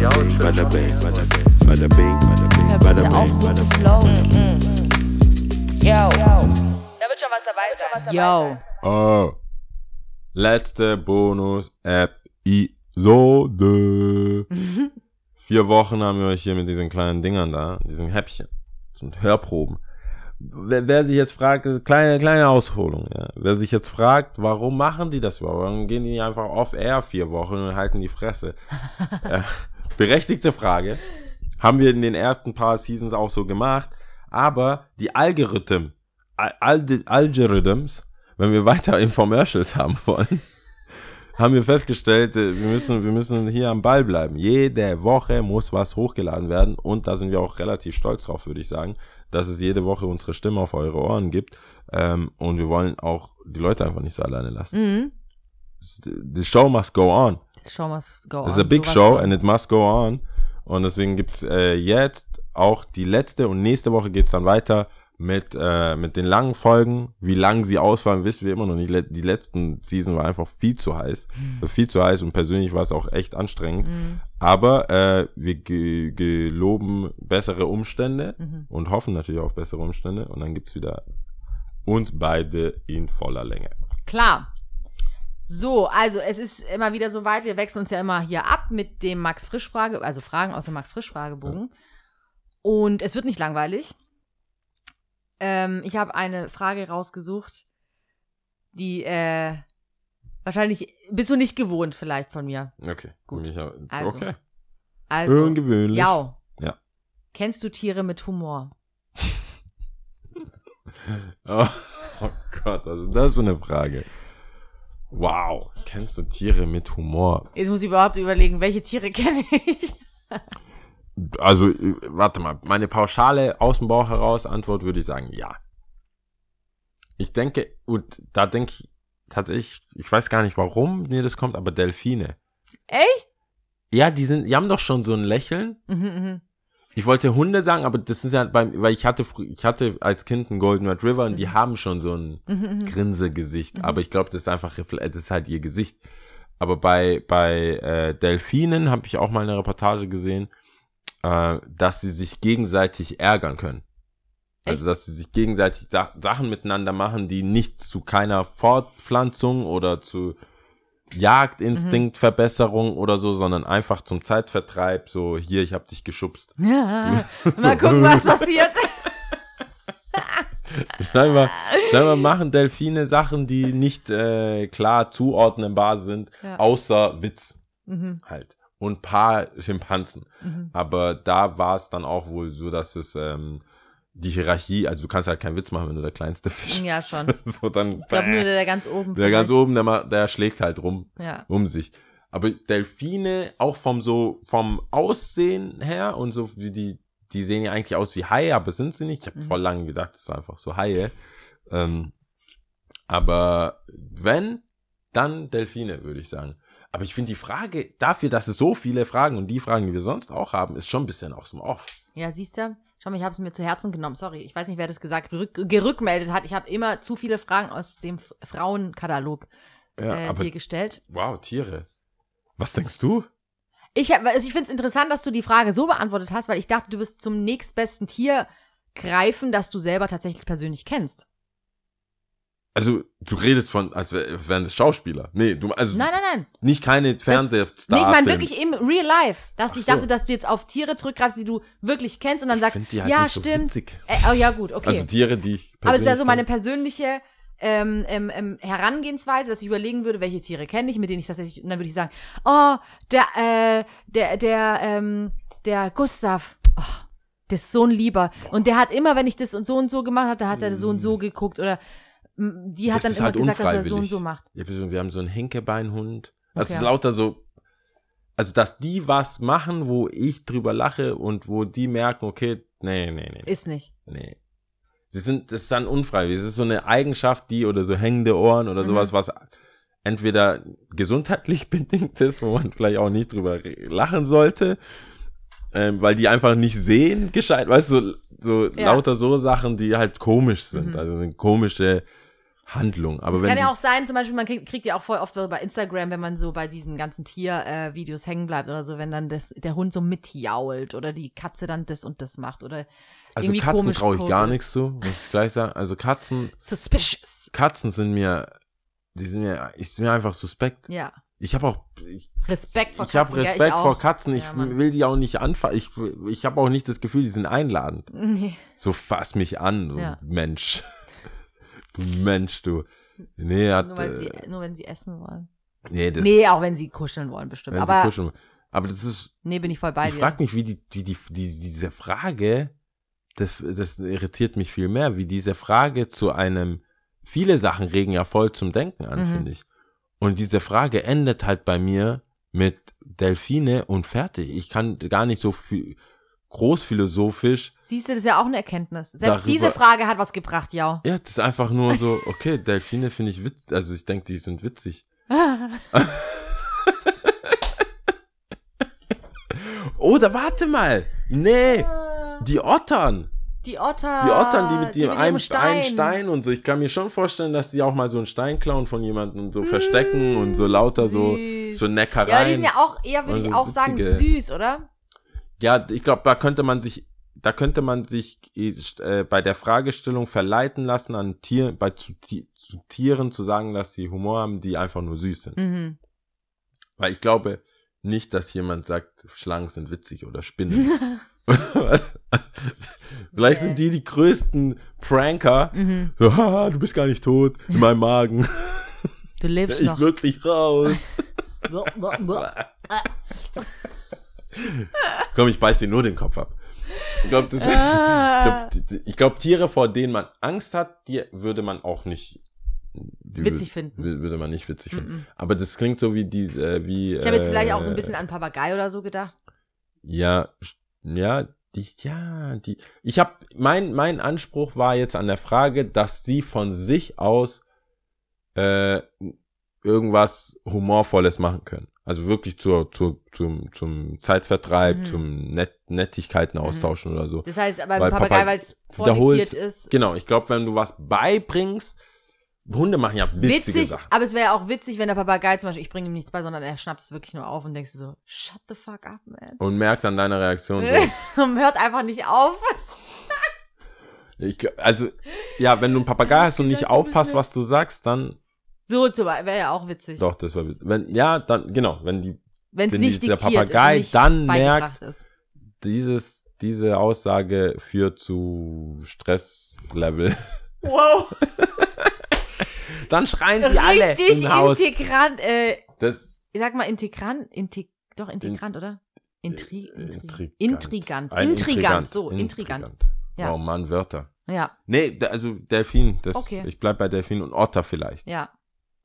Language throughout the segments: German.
bada bing, bada bing, bada bing, auf, bing, so bada zu bing. flowen. Yo. Da wird schon was dabei sein. Yo. Oh. Letzte Bonus-Episode. Vier Wochen haben wir euch hier mit diesen kleinen Dingern da, diesen Häppchen, zum Hörproben. Wer, wer sich jetzt fragt, kleine, kleine Ausholung, ja. Wer sich jetzt fragt, warum machen die das überhaupt? Warum gehen die nicht einfach off-air vier Wochen und halten die Fresse? äh, berechtigte Frage. Haben wir in den ersten paar Seasons auch so gemacht. Aber die Algorithmen, Al Al Algorithms, wenn wir weiter Infomercials haben wollen, haben wir festgestellt, äh, wir müssen, wir müssen hier am Ball bleiben. Jede Woche muss was hochgeladen werden und da sind wir auch relativ stolz drauf, würde ich sagen, dass es jede Woche unsere Stimme auf eure Ohren gibt. Ähm, und wir wollen auch die Leute einfach nicht so alleine lassen. Mhm. The show must go on. Show must go It's on. a big Sowas show and it must go on. Und deswegen gibt's äh, jetzt auch die letzte und nächste Woche geht's dann weiter mit, äh, mit den langen Folgen. Wie lang sie ausfallen, wissen wir immer noch nicht. Die letzten Season war einfach viel zu heiß. War Viel zu heiß und persönlich war es auch echt anstrengend. Aber äh, wir ge geloben bessere Umstände und hoffen natürlich auf bessere Umstände. Und dann gibt's wieder uns beide in voller Länge. Klar. So, also es ist immer wieder so weit, wir wechseln uns ja immer hier ab mit dem Max Frisch Frage, also Fragen aus dem Max Frisch Fragebogen. Und es wird nicht langweilig. Ähm, ich habe eine Frage rausgesucht, die äh, wahrscheinlich bist du nicht gewohnt vielleicht von mir. Okay. Gut. Ich, hab- Also. okay. Also, Ungewöhnlich. ja. Ja. Kennst du Tiere mit Humor? Oh, oh Gott, was ist das für eine Frage? Wow, kennst du Tiere mit Humor? Jetzt muss ich überhaupt überlegen, welche Tiere kenne ich? Also, äh, warte mal, meine pauschale aus dem Bauch heraus Antwort würde ich sagen, ja. Ich denke, und da denke ich tatsächlich, ich weiß gar nicht, warum mir das kommt, aber Delfine. Echt? Ja, die sind, die haben doch schon so ein Lächeln. Mhm, mhm. Ich wollte Hunde sagen, aber das sind ja beim, weil ich hatte, ich hatte als Kind einen Golden Retriever und die haben schon so ein Mhm, Grinsegesicht. Aber ich glaube, das ist einfach, das ist halt ihr Gesicht. Aber bei, bei äh, Delfinen habe ich auch mal eine Reportage gesehen, äh, dass sie sich gegenseitig ärgern können. Also, dass sie sich gegenseitig da Sachen miteinander machen, die nicht zu keiner Fortpflanzung oder zu Jagdinstinktverbesserung oder so, sondern einfach zum Zeitvertreib, so hier, ich hab dich geschubst. Ja, mal gucken, was passiert. Scheinbar, scheinbar machen Delfine Sachen, die nicht äh, klar zuordnenbar sind, Ja. außer Witz Mhm. halt. Und paar Schimpansen. Aber da war es dann auch wohl so, dass es ähm, die Hierarchie, also du kannst halt keinen Witz machen, wenn du der kleinste Fisch Ja, schon. bist. so dann, Ich glaube nur der, der ganz oben. der ganz oben, der, der schlägt halt rum Ja. um sich. Aber Delfine, auch vom so, vom Aussehen her und so wie die, die sehen ja eigentlich aus wie Haie, aber sind sie nicht. Ich habe Mhm. voll lange gedacht, das sind einfach so Haie. Ähm, aber wenn, dann Delfine, würde ich sagen. Aber ich finde die Frage, dafür, dass es so viele Fragen und die Fragen, die wir sonst auch haben, ist schon ein bisschen aus dem Off. Ja, siehst du? Schau mal, ich habe es mir zu Herzen genommen. Sorry, ich weiß nicht, wer das gesagt, gerück, gerückmeldet hat. Ich habe immer zu viele Fragen aus dem Frauenkatalog Ja, äh, aber dir gestellt. wow, Tiere. Was denkst du? Ich, also ich finde es interessant, dass du die Frage so beantwortet hast, weil ich dachte, du wirst zum nächstbesten Tier greifen, das du selber tatsächlich persönlich kennst. Also, du redest von, als wär- als wären das Schauspieler. Nee, du, also Nein, nein, nein. nicht keine Fernsehstar. Nee, ich meine wirklich im Real Life. Dass Ach ich so. dachte, dass du jetzt auf Tiere zurückgreifst, die du wirklich kennst und dann sagst, halt ja, nicht so stimmt. witzig. Äh, oh ja, gut, okay. Also Tiere, die ich Aber es wäre so meine persönliche ähm, ähm, ähm, Herangehensweise, dass ich überlegen würde, welche Tiere kenne ich, mit denen ich tatsächlich, und dann würde ich sagen, oh, der, äh, der, der, ähm, der Gustav, oh, der ist so ein Lieber. Und der hat immer, wenn ich das und so und so gemacht habe, da hat er so und so geguckt oder die hat Das dann immer halt gesagt, dass er so und so macht. Ja, wir haben so einen Hinkebeinhund. Also Okay. ist lauter so, also dass die was machen, wo ich drüber lache und wo die merken, okay, nee, nee, nee, Ist nicht. nee. Sie sind, das ist dann unfreiwillig. Das ist so eine Eigenschaft, die oder so hängende Ohren oder Mhm. sowas, was entweder gesundheitlich bedingt ist, wo man vielleicht auch nicht drüber lachen sollte, ähm, weil die einfach nicht sehen, gescheit, weißt du, so, so Ja. lauter so Sachen, die halt komisch sind. Mhm. Also eine komische Handlung. Aber Es wenn kann ja auch sein, zum Beispiel, man kriegt, kriegt ja auch voll oft bei Instagram, wenn man so bei diesen ganzen Tiervideos äh, hängen bleibt oder so, wenn dann das, der Hund so mitjault oder die Katze dann das und das macht oder also irgendwie Katzen traue ich gar nichts zu, muss ich gleich sagen. Also Katzen, Suspicious. Katzen sind mir, die sind mir, ich bin mir einfach suspekt. Ja. Ich habe auch, ich, Respekt vor ich habe Katzen. gell? Respekt auch. vor Katzen. Ich Ja, will die auch nicht anfassen. Ich, ich habe auch nicht das Gefühl, die sind einladend. Nee. So fass mich an, du Ja. Mensch. Du Mensch, du. Nee, hat, Nur, weil äh, sie, nur wenn sie essen wollen. nee, das, Nee, auch wenn sie kuscheln wollen, bestimmt. Aber kuscheln. Aber das ist, nee, bin ich voll bei ich dir. frage mich, wie die, wie die, die, diese Frage, das, das irritiert mich viel mehr, wie diese Frage zu einem, viele Sachen regen ja voll zum Denken an, Mhm. finde ich. Und diese Frage endet halt bei mir mit Delfine und fertig. Ich kann gar nicht so viel großphilosophisch. Siehst du, das ist ja auch eine Erkenntnis. Selbst Darüber- diese Frage hat was gebracht, ja. Ja, das ist einfach nur so, okay, Delfine finde ich witzig, also ich denke, die sind witzig. Oder warte mal. Nee, die Ottern. Die Otter. Die Ottern, die mit dem ihrem einen Stein. Stein und so. Ich kann mir schon vorstellen, dass die auch mal so einen Stein klauen von jemandem und so verstecken und so lauter so, süß. so Ja, die Neckereien. sind ja auch eher, würde Also ich auch sagen, witzige- süß, oder? Ja, ich glaube, da könnte man sich, da könnte man sich äh, bei der Fragestellung verleiten lassen, an Tier, bei zu, zu Tieren zu sagen, dass sie Humor haben, die einfach nur süß sind. Mhm. Weil ich glaube nicht, dass jemand sagt, Schlangen sind witzig oder Spinnen. Vielleicht sind die die größten Pranker. Mhm. So, haha, du bist gar nicht tot in meinem Magen. Du lebst Ich noch. würd dich raus. Komm, ich beiß dir nur den Kopf ab. Ich glaube, Ah. ich glaub, ich glaub, Tiere, vor denen man Angst hat, die würde man auch nicht Witzig finden. wür- Würde man nicht witzig finden. Aber das klingt so wie diese, äh, wie. Ich habe jetzt vielleicht auch so ein äh, bisschen an Papagei oder so gedacht. Ja, ja, die, ja, die. Ich habe mein mein Anspruch war jetzt an der Frage, dass sie von sich aus äh, irgendwas humorvolles machen können. Also wirklich zur, zur, zum, zum Zeitvertreib, Mhm. zum Net Nettigkeiten austauschen oder so. Das heißt, aber Weil beim Papagei, Papag- weil es wiederholt- ist, Genau, ich glaube, wenn du was beibringst, Hunde machen ja witzige witzig, Sachen. aber es wäre ja auch witzig, wenn der Papagei zum Beispiel, ich bringe ihm nichts bei, sondern er schnappt es wirklich nur auf und denkst so, shut the fuck up, man. Und merkt an deiner Reaktion so, und hört einfach nicht auf. ich, also, ja, wenn du einen Papagei hast und nicht aufpasst, was du sagst, dann So wäre ja auch witzig. Doch, das war wenn ja, dann genau, wenn die Wenn es wenn nicht dieser diktiert Papagei nicht dann merkt, ist. dieses diese Aussage führt zu Stresslevel, Wow. dann schreien sie alle Richtig im Haus. integrant, äh, Das ich sag mal integrant, integ doch integrant, oder? Intri äh, intri intrigant. intrigant. Ein Intrigant, so, intrigant. Ja. Oh Mann, Wörter. Ja, Nee, also Delfin, das Okay. ich bleib bei Delfin und Otter vielleicht. ja.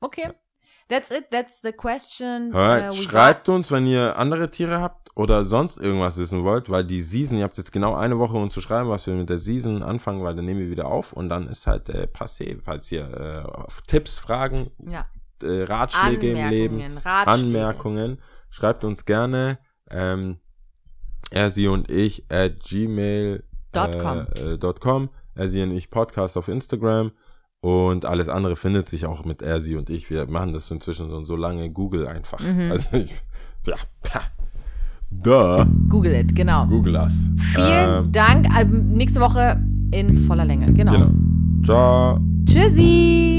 Okay. That's it, that's the question. Hört, uh, schreibt uns, wenn ihr andere Tiere habt oder sonst irgendwas wissen wollt, weil die Season, ihr habt jetzt genau eine Woche uns zu schreiben, was wir mit der Season anfangen, weil dann nehmen wir wieder auf und dann ist halt äh, passé, falls ihr äh, Tipps, Fragen, got. Ja. äh, Ratschläge im Leben, Anmerkungen, Ratschläge. Anmerkungen, schreibt uns gerne. Ähm, er, sie und ich at gmail Dot com. Äh, äh, com. Er, sie und ich Podcast auf Instagram. Und alles andere findet sich auch mit er, sie und ich. Wir machen das inzwischen so, so lange Google einfach. Mhm. Also ich, ja, pah. da, Google it, genau. Google us. Vielen Ähm, Dank. Also, nächste Woche in voller Länge. Genau. Genau. Ciao. Tschüssi.